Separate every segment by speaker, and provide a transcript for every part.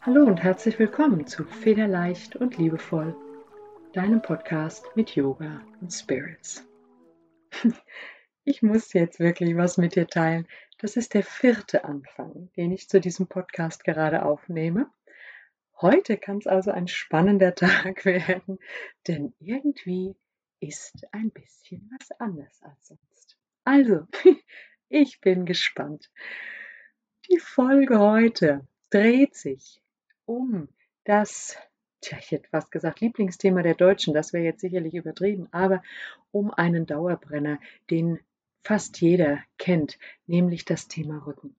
Speaker 1: Hallo und herzlich willkommen zu Federleicht und Liebevoll, deinem Podcast mit Yoga und Spirits. Ich muss jetzt wirklich was mit dir teilen. Das ist der vierte Anfang, den ich zu diesem Podcast gerade aufnehme. Heute kann es also ein spannender Tag werden, denn irgendwie ist ein bisschen was anders als sonst. Also, ich bin gespannt. Die Folge heute dreht sich um das, tja, ich hätte fast gesagt, Lieblingsthema der Deutschen, das wäre jetzt sicherlich übertrieben, aber um einen Dauerbrenner, den fast jeder kennt, nämlich das Thema Rücken.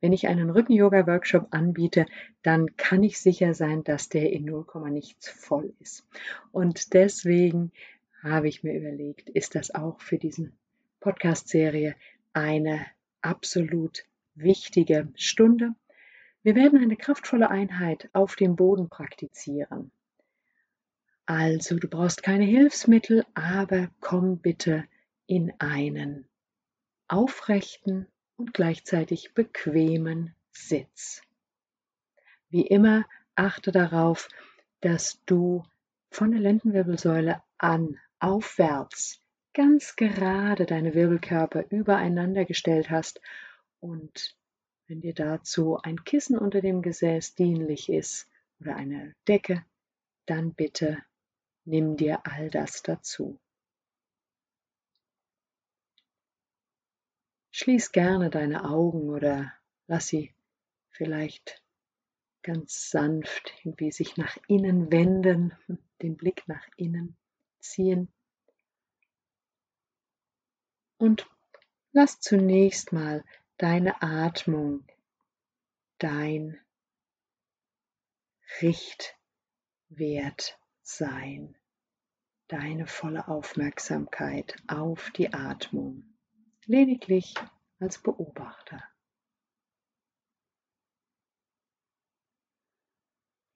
Speaker 1: Wenn ich einen Rücken-Yoga-Workshop anbiete, dann kann ich sicher sein, dass der in 0, nichts voll ist. Und deswegen habe ich mir überlegt, ist das auch für diese Podcast-Serie eine absolut wichtige Stunde. Wir werden eine kraftvolle Einheit auf dem Boden praktizieren. Also, du brauchst keine Hilfsmittel, aber komm bitte in einen aufrechten und gleichzeitig bequemen Sitz. Wie immer achte darauf, dass du von der Lendenwirbelsäule an aufwärts ganz gerade deine Wirbelkörper übereinander gestellt hast und wenn dir dazu ein Kissen unter dem Gesäß dienlich ist oder eine Decke, dann bitte nimm dir all das dazu. Schließ gerne deine Augen oder lass sie vielleicht ganz sanft irgendwie sich nach innen wenden, den Blick nach innen ziehen. Und lass zunächst mal deine Atmung, dein Richtwert sein, deine volle Aufmerksamkeit auf die Atmung lediglich als Beobachter.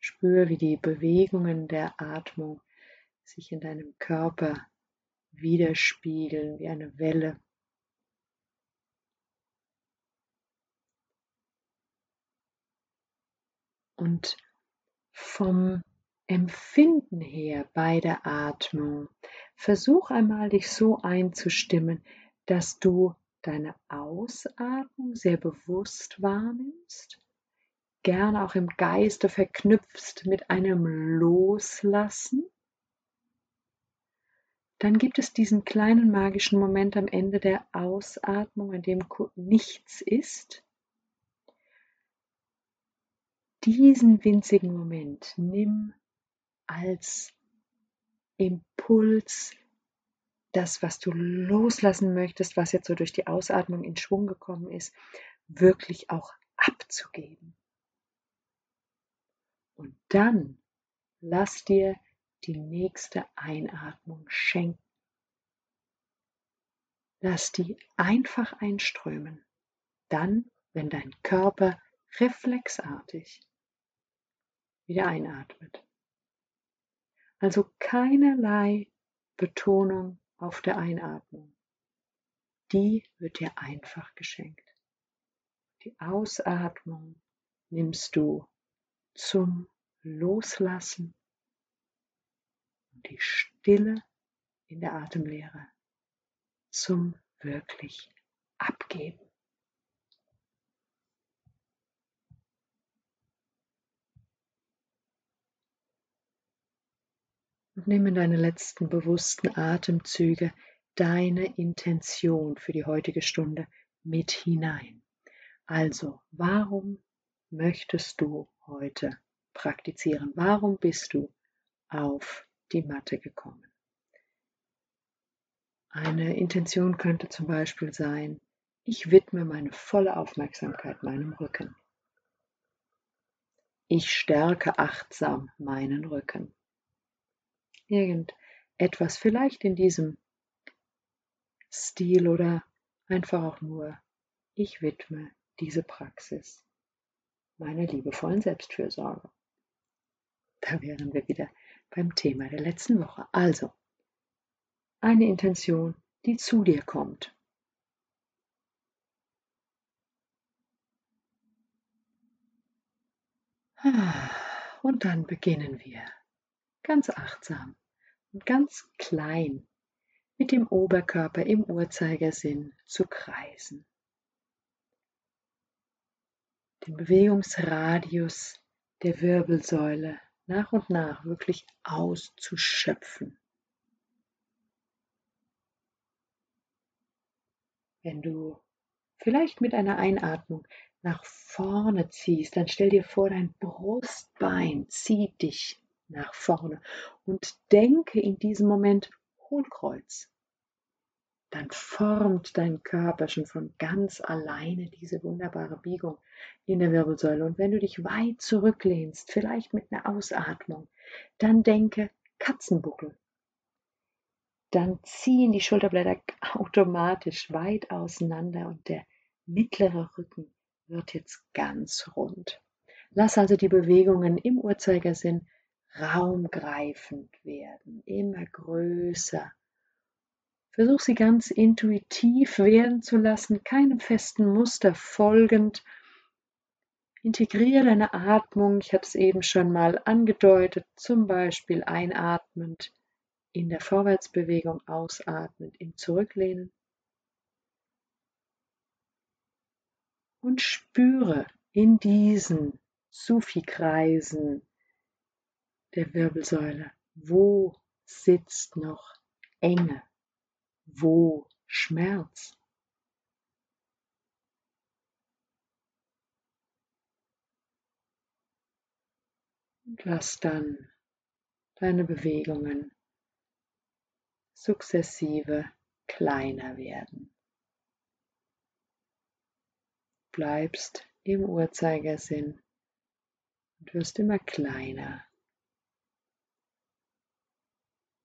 Speaker 1: Spür, wie die Bewegungen der Atmung sich in deinem Körper widerspiegeln wie eine Welle. Und vom Empfinden her bei der Atmung, versuch einmal dich so einzustimmen, dass du deine Ausatmung sehr bewusst wahrnimmst, gerne auch im Geiste verknüpfst mit einem Loslassen. Dann gibt es diesen kleinen magischen Moment am Ende der Ausatmung, in dem nichts ist. Diesen winzigen Moment nimm als Impuls das, was du loslassen möchtest, was jetzt so durch die Ausatmung in Schwung gekommen ist, wirklich auch abzugeben. Und dann lass dir die nächste Einatmung schenken. Lass die einfach einströmen. Dann, wenn dein Körper reflexartig wieder einatmet. Also keinerlei Betonung auf der Einatmung. Die wird dir einfach geschenkt. Die Ausatmung nimmst du zum Loslassen und die Stille in der Atemlehre zum wirklich Abgeben. Und nimm in deine letzten bewussten Atemzüge deine Intention für die heutige Stunde mit hinein. Also, warum möchtest du heute praktizieren? Warum bist du auf die Matte gekommen? Eine Intention könnte zum Beispiel sein, ich widme meine volle Aufmerksamkeit meinem Rücken. Ich stärke achtsam meinen Rücken irgendetwas, vielleicht in diesem Stil oder einfach auch nur, ich widme diese Praxis meiner liebevollen Selbstfürsorge. Da wären wir wieder beim Thema der letzten Woche. Also, eine Intention, die zu dir kommt. Und dann beginnen wir ganz achtsam ganz klein mit dem Oberkörper im Uhrzeigersinn zu kreisen. Den Bewegungsradius der Wirbelsäule nach und nach wirklich auszuschöpfen. Wenn du vielleicht mit einer Einatmung nach vorne ziehst, dann stell dir vor, dein Brustbein zieht dich nach vorne und denke in diesem Moment Hohlkreuz. Dann formt dein Körper schon von ganz alleine diese wunderbare Biegung in der Wirbelsäule. Und wenn du dich weit zurücklehnst, vielleicht mit einer Ausatmung, dann denke Katzenbuckel. Dann ziehen die Schulterblätter automatisch weit auseinander und der mittlere Rücken wird jetzt ganz rund. Lass also die Bewegungen im Uhrzeigersinn raumgreifend werden, immer größer. Versuch sie ganz intuitiv werden zu lassen, keinem festen Muster folgend. Integriere deine Atmung, ich habe es eben schon mal angedeutet, zum Beispiel einatmend in der Vorwärtsbewegung, ausatmend im Zurücklehnen. Und spüre in diesen Sufi-Kreisen, der Wirbelsäule. Wo sitzt noch Enge? Wo Schmerz? Und lass dann deine Bewegungen sukzessive kleiner werden. Bleibst im Uhrzeigersinn und wirst immer kleiner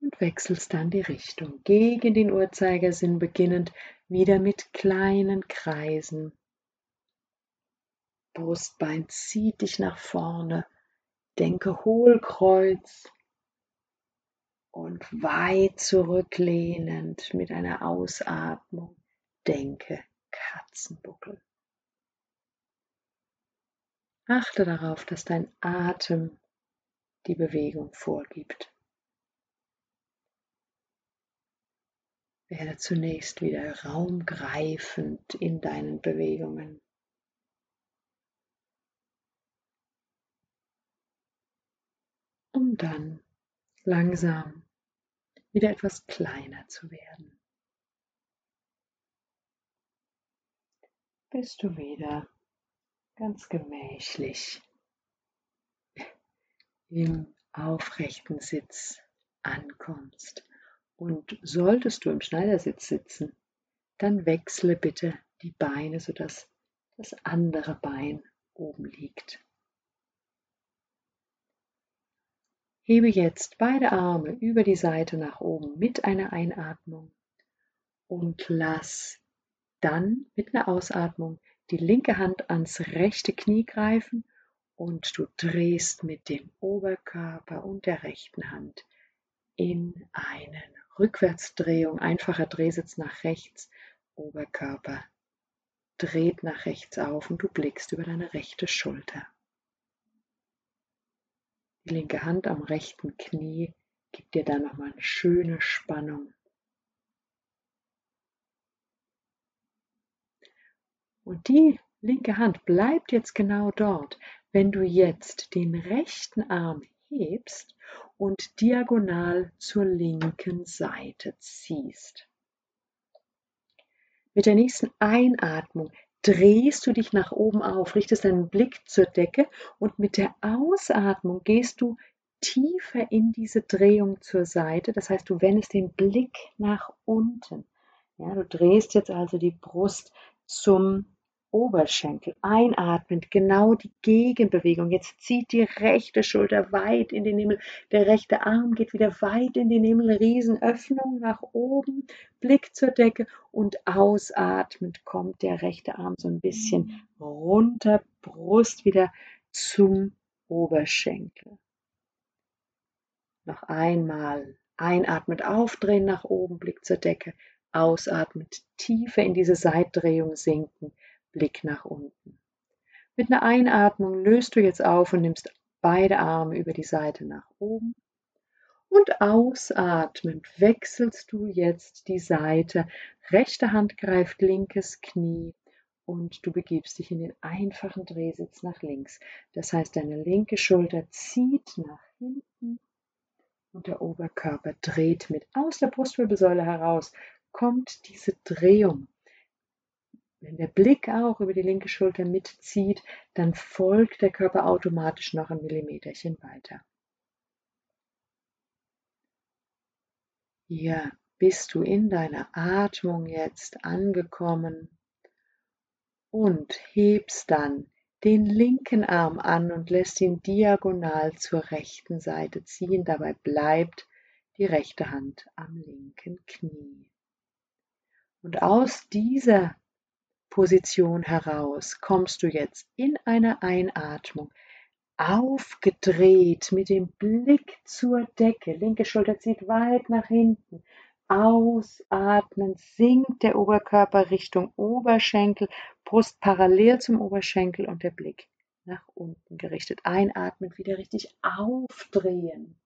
Speaker 1: und wechselst dann die Richtung gegen den Uhrzeigersinn beginnend wieder mit kleinen Kreisen. Brustbein zieht dich nach vorne, denke Hohlkreuz und weit zurücklehnend mit einer Ausatmung denke Katzenbuckel. Achte darauf, dass dein Atem die Bewegung vorgibt. Werde zunächst wieder raumgreifend in deinen Bewegungen. Um dann langsam wieder etwas kleiner zu werden. Bis du wieder ganz gemächlich im aufrechten Sitz ankommst. Und solltest du im Schneidersitz sitzen, dann wechsle bitte die Beine, sodass das andere Bein oben liegt. Hebe jetzt beide Arme über die Seite nach oben mit einer Einatmung und lass dann mit einer Ausatmung die linke Hand ans rechte Knie greifen und du drehst mit dem Oberkörper und der rechten Hand in einen Rückwärtsdrehung, einfacher Drehsitz nach rechts, Oberkörper dreht nach rechts auf und du blickst über deine rechte Schulter. Die linke Hand am rechten Knie gibt dir dann nochmal eine schöne Spannung. Und die linke Hand bleibt jetzt genau dort, wenn du jetzt den rechten Arm hebst und diagonal zur linken Seite ziehst. Mit der nächsten Einatmung drehst du dich nach oben auf, richtest deinen Blick zur Decke und mit der Ausatmung gehst du tiefer in diese Drehung zur Seite. Das heißt, du wendest den Blick nach unten. Ja, du drehst jetzt also die Brust zum Oberschenkel. Einatmend, genau die Gegenbewegung. Jetzt zieht die rechte Schulter weit in den Himmel. Der rechte Arm geht wieder weit in den Himmel. Riesenöffnung nach oben. Blick zur Decke und ausatmend kommt der rechte Arm so ein bisschen runter. Brust wieder zum Oberschenkel. Noch einmal. Einatmend aufdrehen nach oben. Blick zur Decke. Ausatmend tiefer in diese Seitdrehung sinken Blick nach unten. Mit einer Einatmung löst du jetzt auf und nimmst beide Arme über die Seite nach oben. Und ausatmend wechselst du jetzt die Seite. Rechte Hand greift linkes Knie und du begibst dich in den einfachen Drehsitz nach links. Das heißt, deine linke Schulter zieht nach hinten und der Oberkörper dreht mit aus der Brustwirbelsäule heraus. Kommt diese Drehung. Wenn der Blick auch über die linke Schulter mitzieht, dann folgt der Körper automatisch noch ein Millimeterchen weiter. Hier bist du in deiner Atmung jetzt angekommen und hebst dann den linken Arm an und lässt ihn diagonal zur rechten Seite ziehen. Dabei bleibt die rechte Hand am linken Knie. Und aus dieser Position heraus kommst du jetzt in einer Einatmung aufgedreht mit dem Blick zur Decke. Linke Schulter zieht weit nach hinten. Ausatmen sinkt der Oberkörper Richtung Oberschenkel, Brust parallel zum Oberschenkel und der Blick nach unten gerichtet. Einatmen, wieder richtig aufdrehen.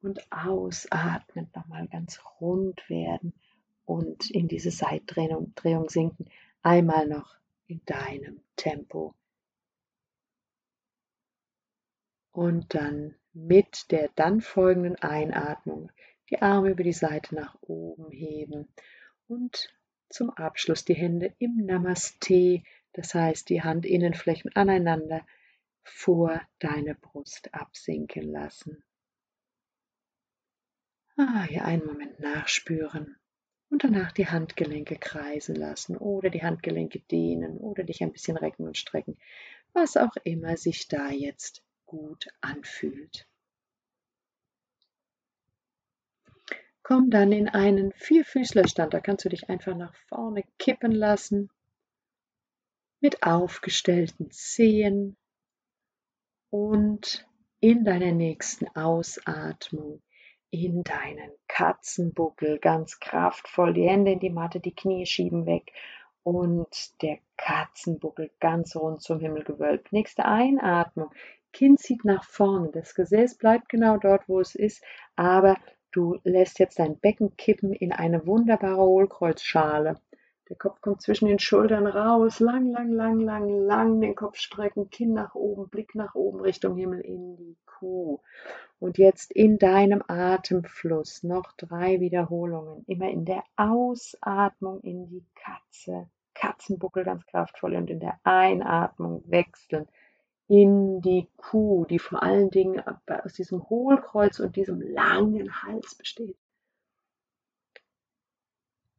Speaker 1: Und ausatmen, nochmal ganz rund werden und in diese Seitdrehung Drehung sinken. Einmal noch in deinem Tempo. Und dann mit der dann folgenden Einatmung die Arme über die Seite nach oben heben und zum Abschluss die Hände im Namaste, das heißt die Handinnenflächen aneinander vor deine Brust absinken lassen. Ah, hier einen Moment nachspüren und danach die Handgelenke kreisen lassen oder die Handgelenke dehnen oder dich ein bisschen recken und strecken, was auch immer sich da jetzt gut anfühlt. Komm dann in einen Vierfüßlerstand, da kannst du dich einfach nach vorne kippen lassen mit aufgestellten Zehen und in deiner nächsten Ausatmung in deinen Katzenbuckel ganz kraftvoll die Hände in die Matte, die Knie schieben weg und der Katzenbuckel ganz rund zum Himmel gewölbt. Nächste Einatmung. Kinn zieht nach vorne. Das Gesäß bleibt genau dort, wo es ist, aber du lässt jetzt dein Becken kippen in eine wunderbare Hohlkreuzschale. Der Kopf kommt zwischen den Schultern raus, lang, lang, lang, lang, lang den Kopf strecken, Kinn nach oben, Blick nach oben Richtung Himmel in die Kuh. Und jetzt in deinem Atemfluss noch drei Wiederholungen. Immer in der Ausatmung in die Katze, Katzenbuckel ganz kraftvoll und in der Einatmung wechseln in die Kuh, die vor allen Dingen aus diesem Hohlkreuz und diesem langen Hals besteht.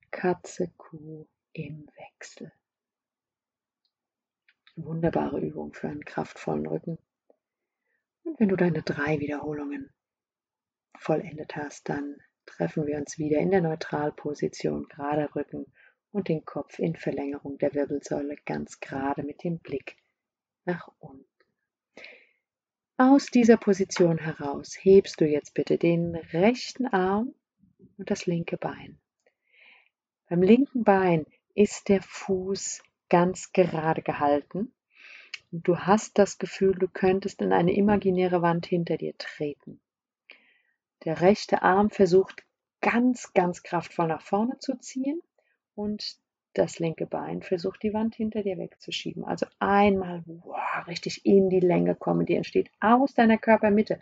Speaker 1: Katze, Kuh, im Wechsel. Wunderbare Übung für einen kraftvollen Rücken. Und wenn du deine drei Wiederholungen vollendet hast, dann treffen wir uns wieder in der Neutralposition, gerade Rücken und den Kopf in Verlängerung der Wirbelsäule ganz gerade mit dem Blick nach unten. Aus dieser Position heraus hebst du jetzt bitte den rechten Arm und das linke Bein. Beim linken Bein ist der Fuß ganz gerade gehalten? Du hast das Gefühl, du könntest in eine imaginäre Wand hinter dir treten. Der rechte Arm versucht ganz, ganz kraftvoll nach vorne zu ziehen und das linke Bein versucht die Wand hinter dir wegzuschieben. Also einmal wow, richtig in die Länge kommen, die entsteht aus deiner Körpermitte.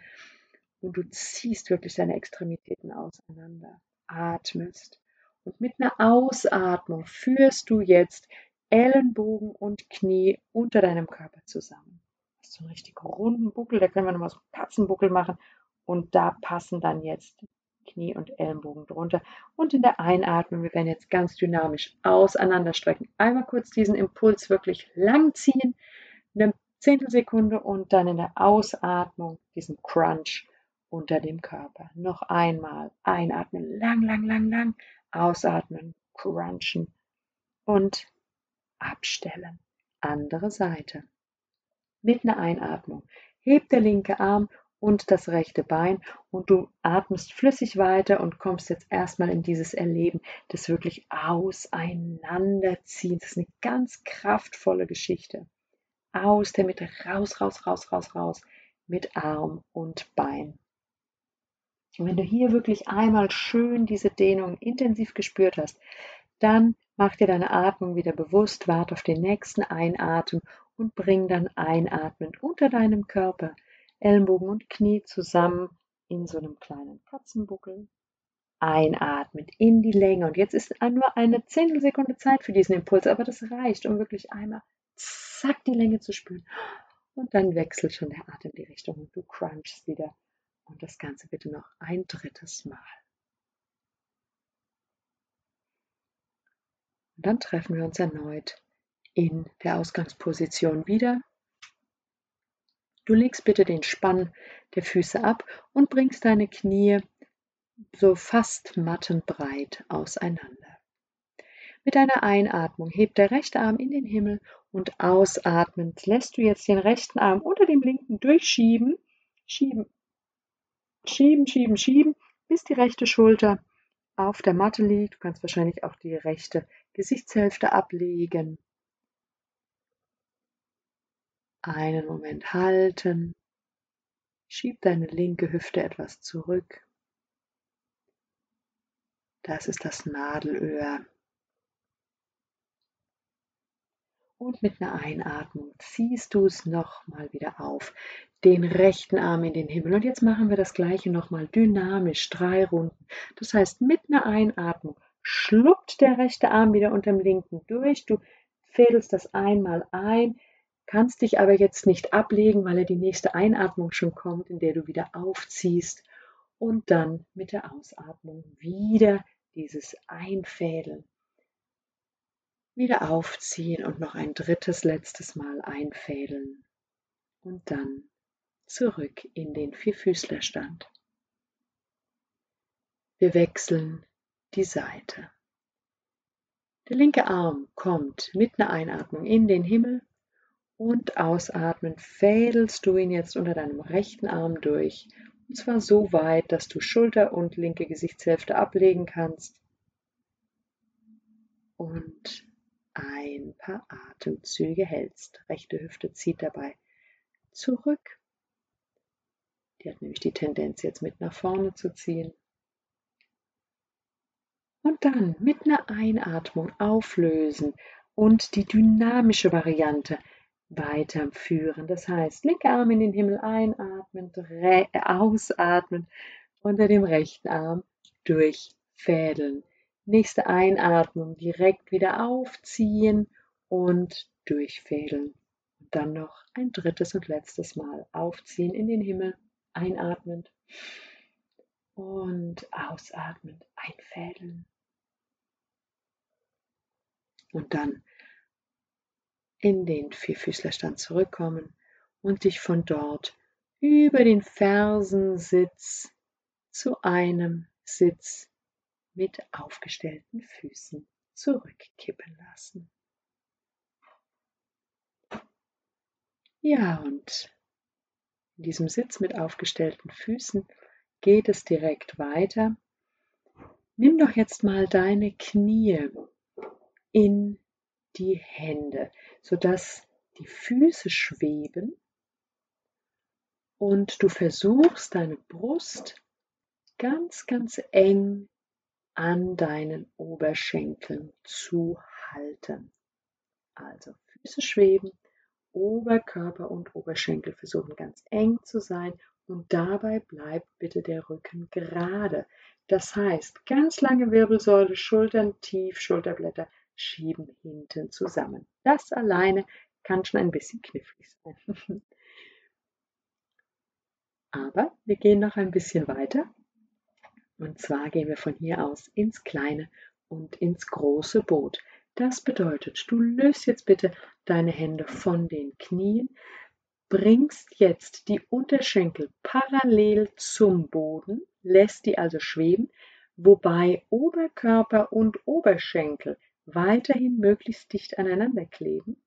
Speaker 1: Und du ziehst wirklich deine Extremitäten auseinander, atmest und mit einer Ausatmung führst du jetzt Ellenbogen und Knie unter deinem Körper zusammen. Hast du einen richtig runden Buckel, da können wir nochmal so einen Katzenbuckel machen. Und da passen dann jetzt Knie und Ellenbogen drunter. Und in der Einatmung, wir werden jetzt ganz dynamisch auseinanderstrecken. Einmal kurz diesen Impuls wirklich lang ziehen, eine Zehntelsekunde und dann in der Ausatmung diesen Crunch unter dem Körper. Noch einmal einatmen, lang, lang, lang, lang, Ausatmen, crunchen und abstellen. Andere Seite. Mit einer Einatmung hebt der linke Arm und das rechte Bein und du atmest flüssig weiter und kommst jetzt erstmal in dieses Erleben des wirklich Auseinanderziehens. Das ist eine ganz kraftvolle Geschichte. aus der Mitte, raus, raus, raus, raus, raus, mit Arm und Bein. Und wenn du hier wirklich einmal schön diese Dehnung intensiv gespürt hast, dann mach dir deine Atmung wieder bewusst, warte auf den nächsten Einatmen und bring dann einatmend unter deinem Körper Ellenbogen und Knie zusammen in so einem kleinen Katzenbuckel. Einatmen in die Länge. Und jetzt ist nur eine Zehntelsekunde Zeit für diesen Impuls, aber das reicht, um wirklich einmal zack die Länge zu spüren. Und dann wechselt schon der Atem die Richtung und du crunchst wieder. Und das Ganze bitte noch ein drittes Mal. Und dann treffen wir uns erneut in der Ausgangsposition wieder. Du legst bitte den Spann der Füße ab und bringst deine Knie so fast mattenbreit auseinander. Mit deiner Einatmung hebt der rechte Arm in den Himmel und ausatmend lässt du jetzt den rechten Arm unter dem linken durchschieben, schieben, schieben, schieben, schieben, bis die rechte Schulter auf der Matte liegt. Du kannst wahrscheinlich auch die rechte Gesichtshälfte ablegen. Einen Moment halten. Schieb deine linke Hüfte etwas zurück. Das ist das Nadelöhr. Und mit einer Einatmung ziehst du es nochmal wieder auf. Den rechten Arm in den Himmel. Und jetzt machen wir das gleiche nochmal dynamisch, drei Runden. Das heißt, mit einer Einatmung schluppt der rechte Arm wieder unter dem linken durch. Du fädelst das einmal ein, kannst dich aber jetzt nicht ablegen, weil er die nächste Einatmung schon kommt, in der du wieder aufziehst und dann mit der Ausatmung wieder dieses Einfädeln. Wieder aufziehen und noch ein drittes, letztes Mal einfädeln und dann zurück in den Vierfüßlerstand. Wir wechseln die Seite. Der linke Arm kommt mit einer Einatmung in den Himmel und ausatmen fädelst du ihn jetzt unter deinem rechten Arm durch. Und zwar so weit, dass du Schulter und linke Gesichtshälfte ablegen kannst. Und ein paar Atemzüge hältst. Rechte Hüfte zieht dabei zurück. Die hat nämlich die Tendenz, jetzt mit nach vorne zu ziehen. Und dann mit einer Einatmung auflösen und die dynamische Variante weiterführen. Das heißt, linke Arm in den Himmel einatmen, ausatmen, unter dem rechten Arm durchfädeln. Nächste Einatmung direkt wieder aufziehen und durchfädeln. Dann noch ein drittes und letztes Mal aufziehen in den Himmel, einatmend und ausatmend einfädeln. Und dann in den Vierfüßlerstand zurückkommen und dich von dort über den Fersensitz zu einem Sitz mit aufgestellten Füßen zurückkippen lassen. Ja, und in diesem Sitz mit aufgestellten Füßen geht es direkt weiter. Nimm doch jetzt mal deine Knie in die Hände, sodass die Füße schweben und du versuchst deine Brust ganz, ganz eng an deinen Oberschenkeln zu halten. Also Füße schweben, Oberkörper und Oberschenkel versuchen ganz eng zu sein und dabei bleibt bitte der Rücken gerade. Das heißt, ganz lange Wirbelsäule, Schultern tief, Schulterblätter schieben hinten zusammen. Das alleine kann schon ein bisschen knifflig sein. Aber wir gehen noch ein bisschen weiter. Und zwar gehen wir von hier aus ins kleine und ins große Boot. Das bedeutet, du löst jetzt bitte deine Hände von den Knien, bringst jetzt die Unterschenkel parallel zum Boden, lässt die also schweben, wobei Oberkörper und Oberschenkel weiterhin möglichst dicht aneinander kleben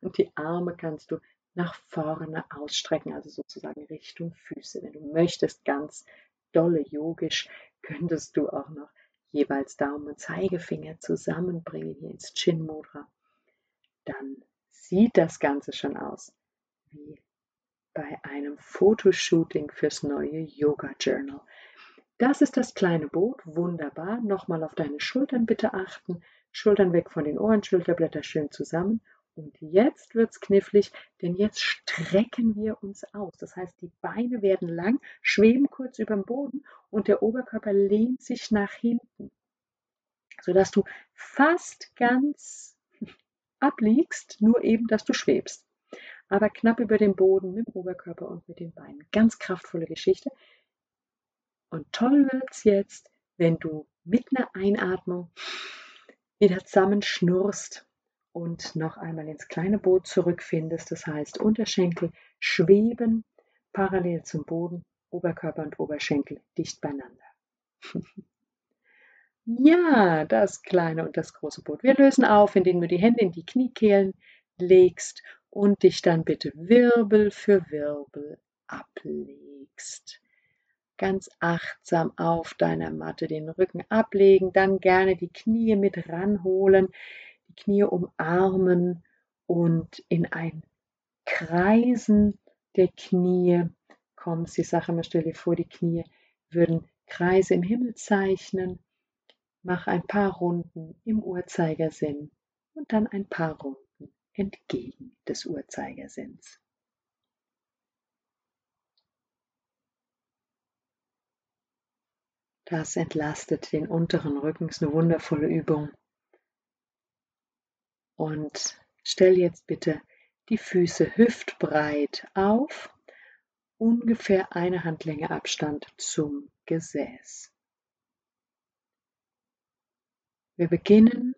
Speaker 1: und die Arme kannst du nach vorne ausstrecken, also sozusagen Richtung Füße. Wenn du möchtest, ganz dolle yogisch, könntest du auch noch jeweils Daumen und Zeigefinger zusammenbringen hier ins Chin Mudra. Dann sieht das Ganze schon aus wie bei einem Fotoshooting fürs neue Yoga Journal. Das ist das kleine Boot, wunderbar. Nochmal auf deine Schultern bitte achten. Schultern weg von den Ohren, Schulterblätter schön zusammen. Und jetzt wird es knifflig, denn jetzt strecken wir uns aus. Das heißt, die Beine werden lang, schweben kurz über dem Boden und der Oberkörper lehnt sich nach hinten, sodass du fast ganz abliegst, nur eben, dass du schwebst aber knapp über dem Boden mit dem Oberkörper und mit den Beinen. Ganz kraftvolle Geschichte. Und toll wird es jetzt, wenn du mit einer Einatmung wieder zusammenschnurrst und noch einmal ins kleine Boot zurückfindest. Das heißt, Unterschenkel schweben parallel zum Boden, Oberkörper und Oberschenkel dicht beieinander. ja, das kleine und das große Boot. Wir lösen auf, indem du die Hände in die Kniekehlen legst und dich dann bitte Wirbel für Wirbel ablegst. Ganz achtsam auf deiner Matte den Rücken ablegen, dann gerne die Knie mit ranholen, Knie umarmen und in ein Kreisen der Knie kommst. Ich sage immer, stell dir vor, die Knie würden Kreise im Himmel zeichnen. Mach ein paar Runden im Uhrzeigersinn und dann ein paar Runden entgegen des Uhrzeigersinns. Das entlastet den unteren Rücken, ist eine wundervolle Übung. Und stell jetzt bitte die Füße hüftbreit auf, ungefähr eine Handlänge Abstand zum Gesäß. Wir beginnen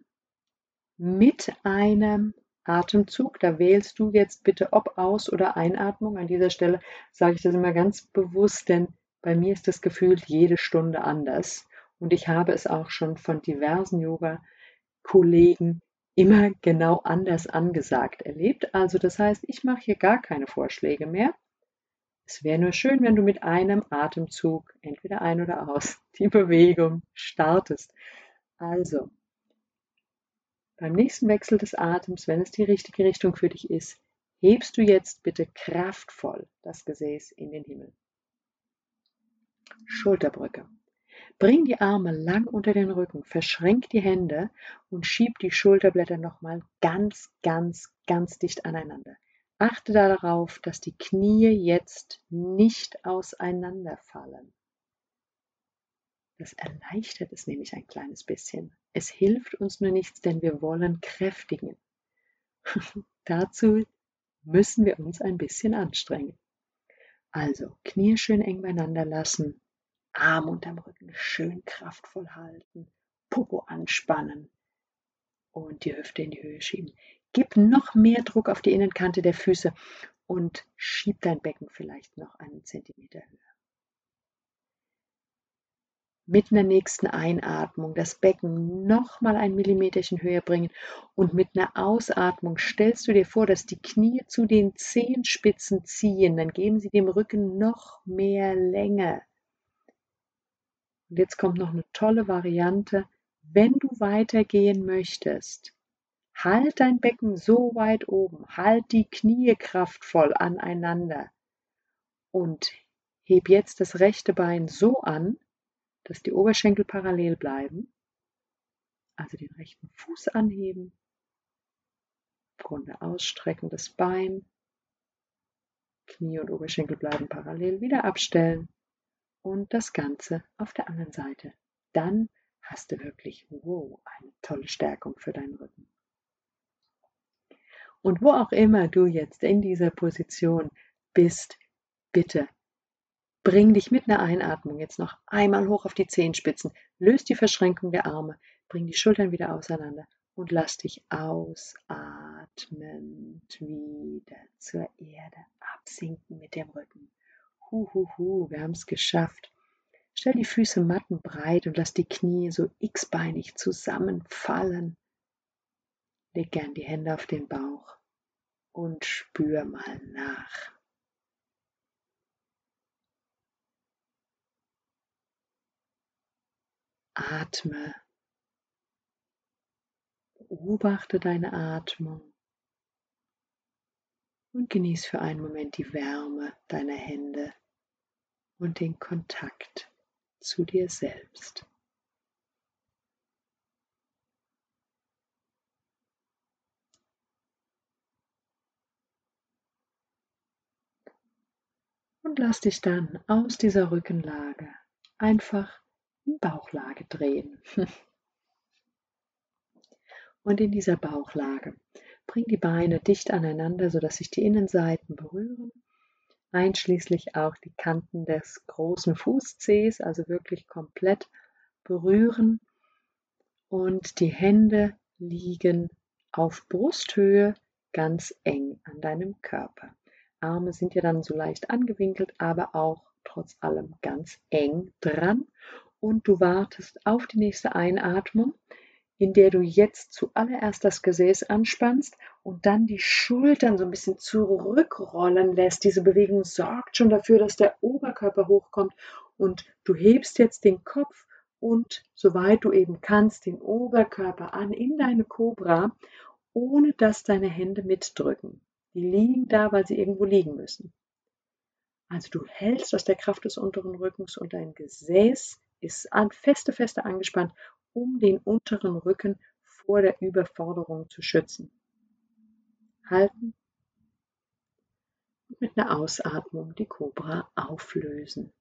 Speaker 1: mit einem Atemzug. Da wählst du jetzt bitte ob Aus- oder Einatmung. An dieser Stelle sage ich das immer ganz bewusst, denn bei mir ist das Gefühl jede Stunde anders. Und ich habe es auch schon von diversen Yoga-Kollegen immer genau anders angesagt erlebt. Also das heißt, ich mache hier gar keine Vorschläge mehr. Es wäre nur schön, wenn du mit einem Atemzug, entweder ein oder aus, die Bewegung startest. Also, beim nächsten Wechsel des Atems, wenn es die richtige Richtung für dich ist, hebst du jetzt bitte kraftvoll das Gesäß in den Himmel. Schulterbrücke. Bring die Arme lang unter den Rücken, verschränk die Hände und schieb die Schulterblätter nochmal ganz, ganz, ganz dicht aneinander. Achte darauf, dass die Knie jetzt nicht auseinanderfallen. Das erleichtert es nämlich ein kleines bisschen. Es hilft uns nur nichts, denn wir wollen kräftigen. Dazu müssen wir uns ein bisschen anstrengen. Also Knie schön eng beieinander lassen, Arm unterm Rücken schön kraftvoll halten, Popo anspannen und die Hüfte in die Höhe schieben. Gib noch mehr Druck auf die Innenkante der Füße und schieb dein Becken vielleicht noch einen Zentimeter höher mit einer nächsten Einatmung das Becken nochmal ein Millimeterchen höher bringen und mit einer Ausatmung stellst du dir vor, dass die Knie zu den Zehenspitzen ziehen, dann geben sie dem Rücken noch mehr Länge. Und jetzt kommt noch eine tolle Variante, wenn du weitergehen möchtest. Halt dein Becken so weit oben, halt die Knie kraftvoll aneinander. Und heb jetzt das rechte Bein so an, dass die Oberschenkel parallel bleiben. Also den rechten Fuß anheben, Grunde ausstrecken, das Bein, Knie und Oberschenkel bleiben parallel, wieder abstellen und das Ganze auf der anderen Seite. Dann hast du wirklich, wow, eine tolle Stärkung für deinen Rücken. Und wo auch immer du jetzt in dieser Position bist, bitte Bring dich mit einer Einatmung jetzt noch einmal hoch auf die Zehenspitzen. Löst die Verschränkung der Arme. Bring die Schultern wieder auseinander und lass dich ausatmend wieder zur Erde absinken mit dem Rücken. Hu, hu, hu, wir haben es geschafft. Stell die Füße mattenbreit und lass die Knie so x-beinig zusammenfallen. Leg gern die Hände auf den Bauch und spür mal nach. Atme. Beobachte deine Atmung und genieß für einen Moment die Wärme deiner Hände und den Kontakt zu dir selbst. Und lass dich dann aus dieser Rückenlage einfach in Bauchlage drehen. Und in dieser Bauchlage bring die Beine dicht aneinander, sodass sich die Innenseiten berühren, einschließlich auch die Kanten des großen Fußzehs, also wirklich komplett berühren. Und die Hände liegen auf Brusthöhe ganz eng an deinem Körper. Arme sind ja dann so leicht angewinkelt, aber auch trotz allem ganz eng dran. Und du wartest auf die nächste Einatmung in der du jetzt zuallererst das Gesäß anspannst und dann die Schultern so ein bisschen zurückrollen lässt. Diese Bewegung sorgt schon dafür, dass der Oberkörper hochkommt und du hebst jetzt den Kopf und soweit du eben kannst den Oberkörper an in deine Cobra, ohne dass deine Hände mitdrücken. Die liegen da, weil sie irgendwo liegen müssen. Also du hältst aus der Kraft des unteren Rückens und dein Gesäß ist an, feste, feste angespannt um den unteren Rücken vor der Überforderung zu schützen. Halten und mit einer Ausatmung die Kobra auflösen.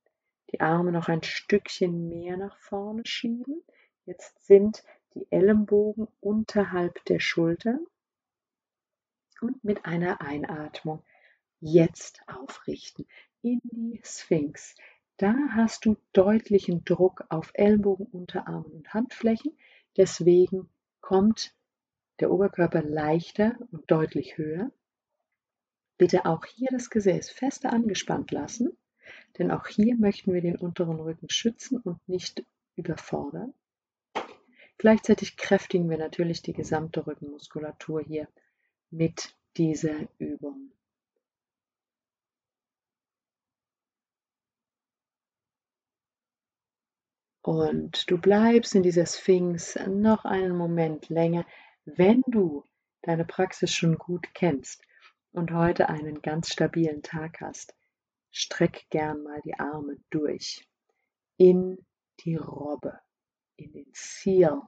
Speaker 1: Die Arme noch ein Stückchen mehr nach vorne schieben. Jetzt sind die Ellenbogen unterhalb der Schultern und mit einer Einatmung jetzt aufrichten in die Sphinx. Da hast du deutlichen Druck auf Ellbogen, Unterarmen und Handflächen. Deswegen kommt der Oberkörper leichter und deutlich höher. Bitte auch hier das Gesäß fester angespannt lassen, denn auch hier möchten wir den unteren Rücken schützen und nicht überfordern. Gleichzeitig kräftigen wir natürlich die gesamte Rückenmuskulatur hier mit dieser Übung. Und du bleibst in dieser Sphinx noch einen Moment länger, wenn du deine Praxis schon gut kennst und heute einen ganz stabilen Tag hast. Streck gern mal die Arme durch in die Robbe, in den Ziel.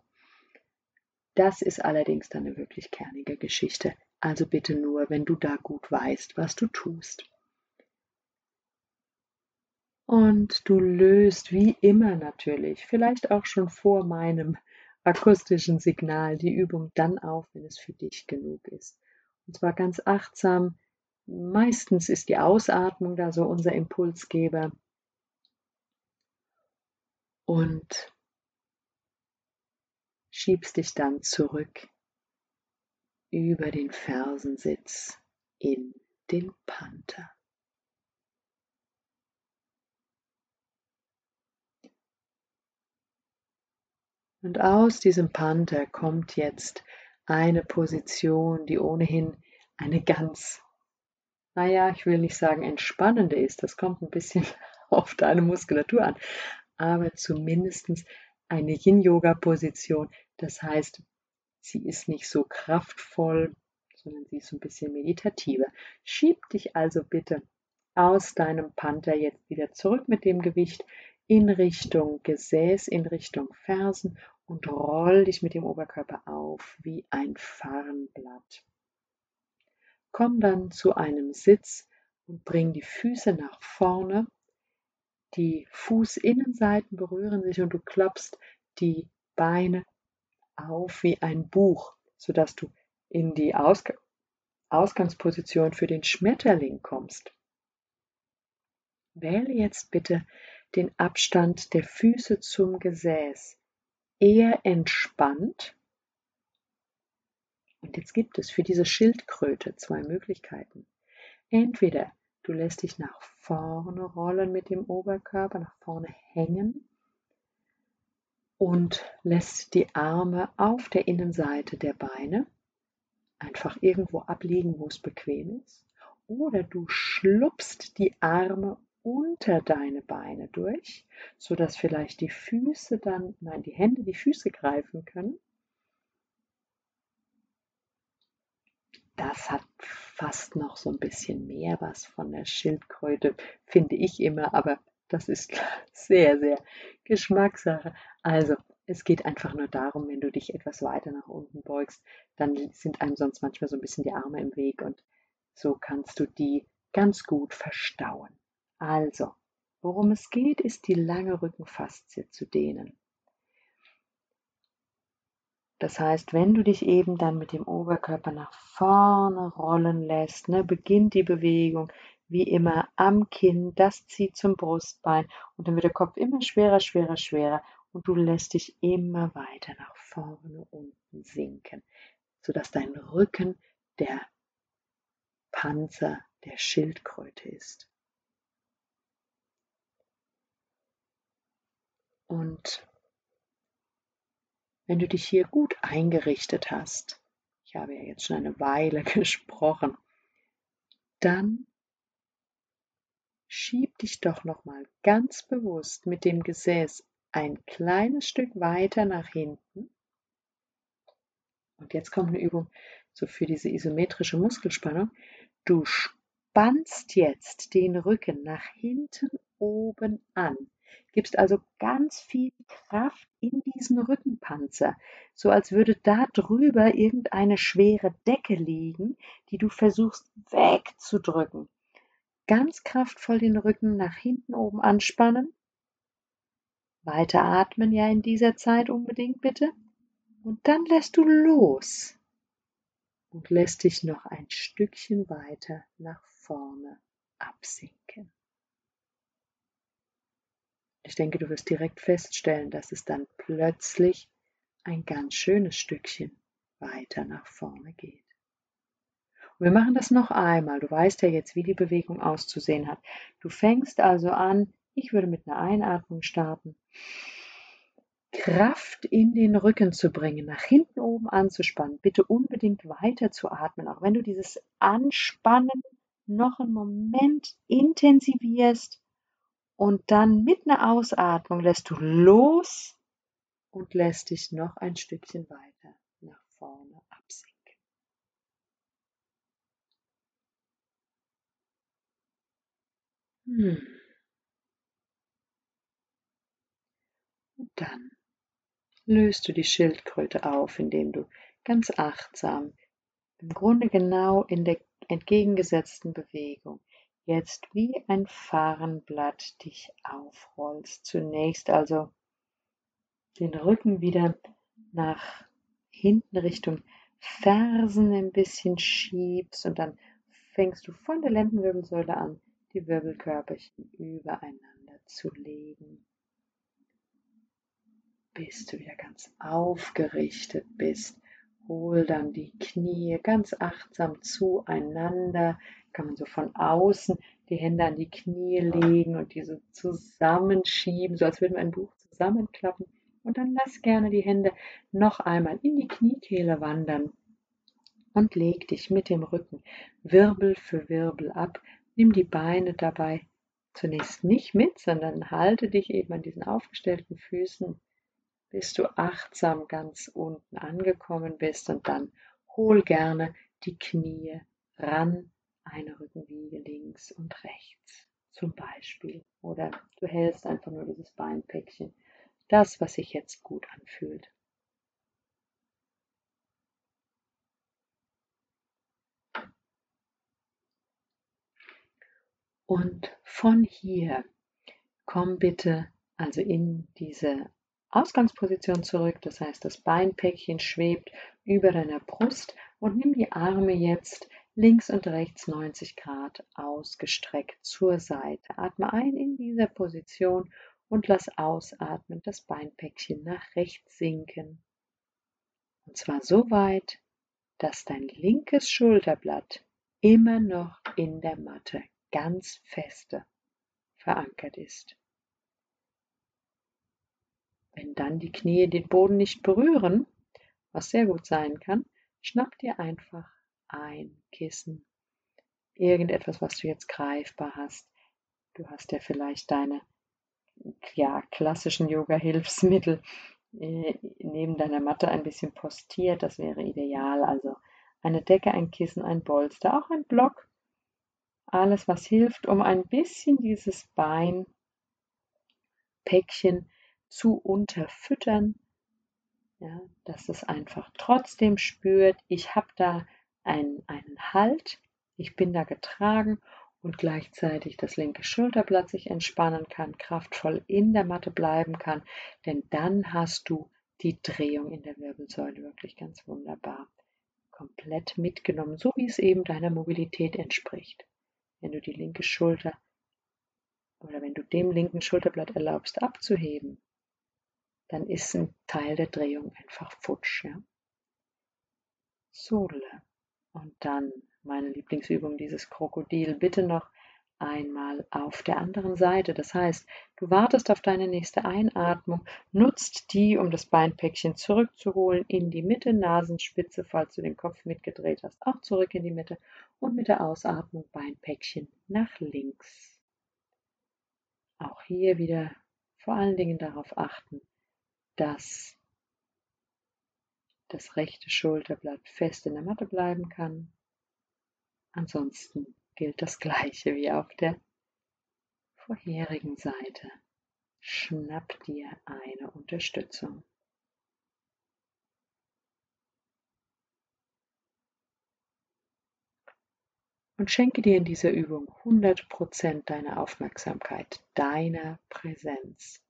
Speaker 1: Das ist allerdings dann eine wirklich kernige Geschichte. Also bitte nur, wenn du da gut weißt, was du tust. Und du löst wie immer natürlich, vielleicht auch schon vor meinem akustischen Signal, die Übung dann auf, wenn es für dich genug ist. Und zwar ganz achtsam. Meistens ist die Ausatmung da so unser Impulsgeber. Und schiebst dich dann zurück über den Fersensitz in den Panther. Und aus diesem Panther kommt jetzt eine Position, die ohnehin eine ganz, naja, ich will nicht sagen entspannende ist, das kommt ein bisschen auf deine Muskulatur an, aber zumindest eine Yin-Yoga-Position. Das heißt, sie ist nicht so kraftvoll, sondern sie ist ein bisschen meditativer. Schieb dich also bitte aus deinem Panther jetzt wieder zurück mit dem Gewicht in Richtung Gesäß, in Richtung Fersen und roll dich mit dem Oberkörper auf wie ein Farnblatt. Komm dann zu einem Sitz und bring die Füße nach vorne. Die Fußinnenseiten berühren sich und du klappst die Beine auf wie ein Buch, sodass du in die Ausg Ausgangsposition für den Schmetterling kommst. Wähle jetzt bitte den Abstand der Füße zum Gesäß eher entspannt. Und jetzt gibt es für diese Schildkröte zwei Möglichkeiten. Entweder du lässt dich nach vorne rollen mit dem Oberkörper, nach vorne hängen und lässt die Arme auf der Innenseite der Beine einfach irgendwo abliegen, wo es bequem ist. Oder du schlupst die Arme unter deine Beine durch, sodass vielleicht die Füße dann, nein, die Hände die Füße greifen können. Das hat fast noch so ein bisschen mehr was von der Schildkröte, finde ich immer, aber das ist sehr, sehr Geschmackssache. Also, es geht einfach nur darum, wenn du dich etwas weiter nach unten beugst, dann sind einem sonst manchmal so ein bisschen die Arme im Weg und so kannst du die ganz gut verstauen. Also, worum es geht, ist die lange Rückenfaszie zu dehnen. Das heißt, wenn du dich eben dann mit dem Oberkörper nach vorne rollen lässt, ne, beginnt die Bewegung wie immer am Kinn, das zieht zum Brustbein und dann wird der Kopf immer schwerer, schwerer, schwerer und du lässt dich immer weiter nach vorne unten sinken, sodass dein Rücken der Panzer der Schildkröte ist. Und wenn du dich hier gut eingerichtet hast, ich habe ja jetzt schon eine Weile gesprochen, dann schieb dich doch noch mal ganz bewusst mit dem Gesäß ein kleines Stück weiter nach hinten. Und jetzt kommt eine Übung so für diese isometrische Muskelspannung. Du spannst jetzt den Rücken nach hinten oben an gibst also ganz viel Kraft in diesen Rückenpanzer, so als würde da drüber irgendeine schwere Decke liegen, die du versuchst wegzudrücken. Ganz kraftvoll den Rücken nach hinten oben anspannen. Weiter atmen ja in dieser Zeit unbedingt bitte. Und dann lässt du los und lässt dich noch ein Stückchen weiter nach vorne absinken. Ich denke, du wirst direkt feststellen, dass es dann plötzlich ein ganz schönes Stückchen weiter nach vorne geht. Und wir machen das noch einmal. Du weißt ja jetzt, wie die Bewegung auszusehen hat. Du fängst also an, ich würde mit einer Einatmung starten, Kraft in den Rücken zu bringen, nach hinten oben anzuspannen. Bitte unbedingt weiter zu atmen, auch wenn du dieses Anspannen noch einen Moment intensivierst und dann mit einer Ausatmung lässt du los und lässt dich noch ein Stückchen weiter nach vorne absinken. Hm. Und dann löst du die Schildkröte auf, indem du ganz achtsam, im Grunde genau in der entgegengesetzten Bewegung, jetzt wie ein Farnblatt dich aufrollst. Zunächst also den Rücken wieder nach hinten Richtung Fersen ein bisschen schiebst und dann fängst du von der Lendenwirbelsäule an, die Wirbelkörperchen übereinander zu legen, bis du wieder ganz aufgerichtet bist. Hol dann die Knie ganz achtsam zueinander, kann man so von außen die Hände an die Knie legen und diese zusammenschieben, so als würden wir ein Buch zusammenklappen. Und dann lass gerne die Hände noch einmal in die Kniekehle wandern und leg dich mit dem Rücken Wirbel für Wirbel ab. Nimm die Beine dabei zunächst nicht mit, sondern halte dich eben an diesen aufgestellten Füßen, bis du achtsam ganz unten angekommen bist und dann hol gerne die Knie ran eine Rückenwiege links und rechts zum Beispiel. Oder du hältst einfach nur dieses Beinpäckchen. Das, was sich jetzt gut anfühlt. Und von hier komm bitte also in diese Ausgangsposition zurück. Das heißt, das Beinpäckchen schwebt über deiner Brust und nimm die Arme jetzt links und rechts 90 Grad ausgestreckt zur Seite. Atme ein in dieser Position und lass ausatmen das Beinpäckchen nach rechts sinken. Und zwar so weit, dass dein linkes Schulterblatt immer noch in der Matte ganz feste verankert ist. Wenn dann die Knie den Boden nicht berühren, was sehr gut sein kann, schnapp dir einfach ein Kissen, irgendetwas, was du jetzt greifbar hast. Du hast ja vielleicht deine ja, klassischen Yoga-Hilfsmittel äh, neben deiner Matte ein bisschen postiert, das wäre ideal. Also eine Decke, ein Kissen, ein Bolster, auch ein Block. Alles, was hilft, um ein bisschen dieses Beinpäckchen zu unterfüttern, ja, dass es einfach trotzdem spürt, ich habe da einen, einen Halt, ich bin da getragen und gleichzeitig das linke Schulterblatt sich entspannen kann, kraftvoll in der Matte bleiben kann, denn dann hast du die Drehung in der Wirbelsäule wirklich ganz wunderbar komplett mitgenommen, so wie es eben deiner Mobilität entspricht. Wenn du die linke Schulter oder wenn du dem linken Schulterblatt erlaubst abzuheben, dann ist ein Teil der Drehung einfach futsch. Ja? Sohle. Und dann meine Lieblingsübung, dieses Krokodil. Bitte noch einmal auf der anderen Seite. Das heißt, du wartest auf deine nächste Einatmung, nutzt die, um das Beinpäckchen zurückzuholen in die Mitte, Nasenspitze, falls du den Kopf mitgedreht hast, auch zurück in die Mitte und mit der Ausatmung Beinpäckchen nach links. Auch hier wieder vor allen Dingen darauf achten, dass das rechte Schulterblatt fest in der Matte bleiben kann. Ansonsten gilt das gleiche wie auf der vorherigen Seite. Schnapp dir eine Unterstützung. Und schenke dir in dieser Übung 100% deiner Aufmerksamkeit, deiner Präsenz.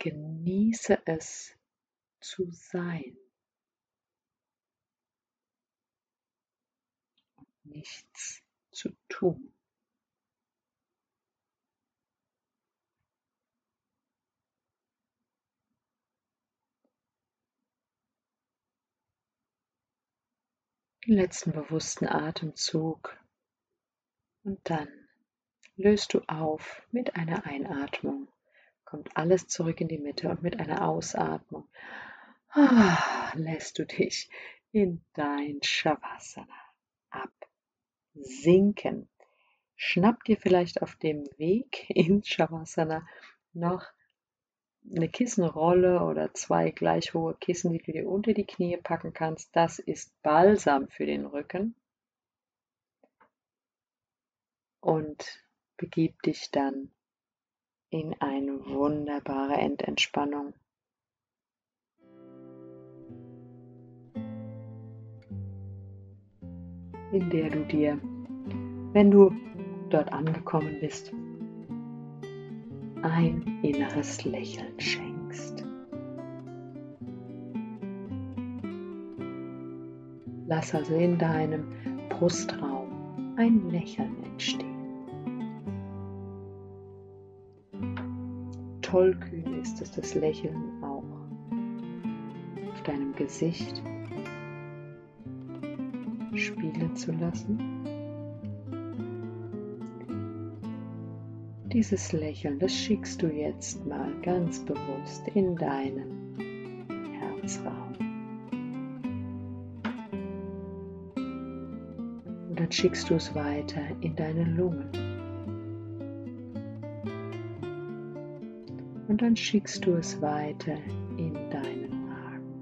Speaker 1: Genieße es zu sein. Nichts zu tun. Den letzten bewussten Atemzug und dann löst du auf mit einer Einatmung kommt alles zurück in die Mitte und mit einer Ausatmung lässt du dich in dein Shavasana absinken. Schnapp dir vielleicht auf dem Weg ins Shavasana noch eine Kissenrolle oder zwei gleich hohe Kissen, die du dir unter die Knie packen kannst. Das ist Balsam für den Rücken. Und begib dich dann in eine wunderbare Endentspannung. in der du dir, wenn du dort angekommen bist, ein inneres Lächeln schenkst. Lass also in deinem Brustraum ein Lächeln entstehen. Tollkühn ist es, das Lächeln auch auf deinem Gesicht spielen zu lassen. Dieses Lächeln, das schickst du jetzt mal ganz bewusst in deinen Herzraum. Und dann schickst du es weiter in deine Lungen. Und dann schickst du es weiter in deinen Magen.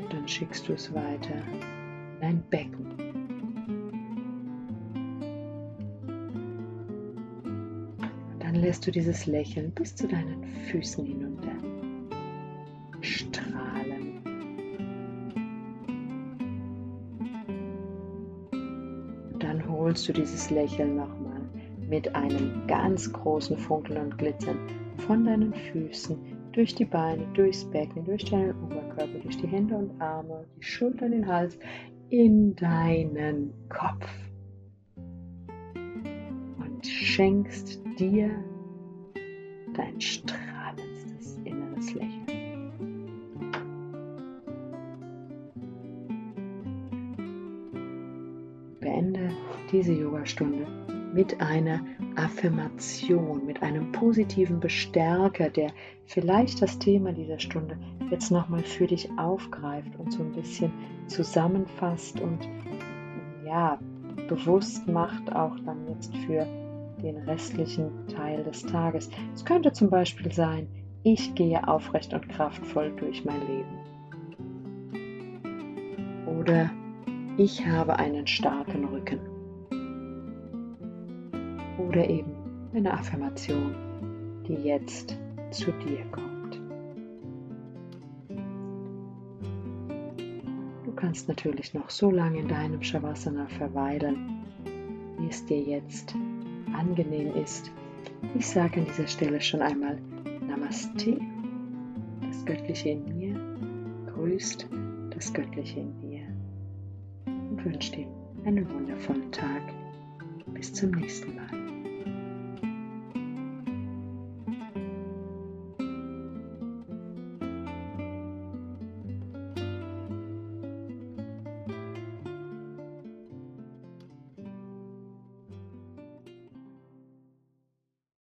Speaker 1: Und dann schickst du es weiter in dein Becken. Und dann lässt du dieses Lächeln bis zu deinen Füßen hinunter du dieses Lächeln nochmal mit einem ganz großen Funkeln und Glitzern von deinen Füßen durch die Beine, durchs Becken, durch deinen Oberkörper, durch die Hände und Arme, die Schultern, den Hals, in deinen Kopf. Und schenkst dir dein strahlendstes diese Yogastunde mit einer Affirmation, mit einem positiven Bestärker, der vielleicht das Thema dieser Stunde jetzt nochmal für dich aufgreift und so ein bisschen zusammenfasst und ja, bewusst macht auch dann jetzt für den restlichen Teil des Tages. Es könnte zum Beispiel sein, ich gehe aufrecht und kraftvoll durch mein Leben. Oder ich habe einen starken Rücken. Oder eben eine Affirmation, die jetzt zu dir kommt. Du kannst natürlich noch so lange in deinem Shavasana verweilen, wie es dir jetzt angenehm ist. Ich sage an dieser Stelle schon einmal Namaste. Das Göttliche in mir grüßt das Göttliche in dir und wünsche dir einen wundervollen Tag. Bis zum nächsten Mal.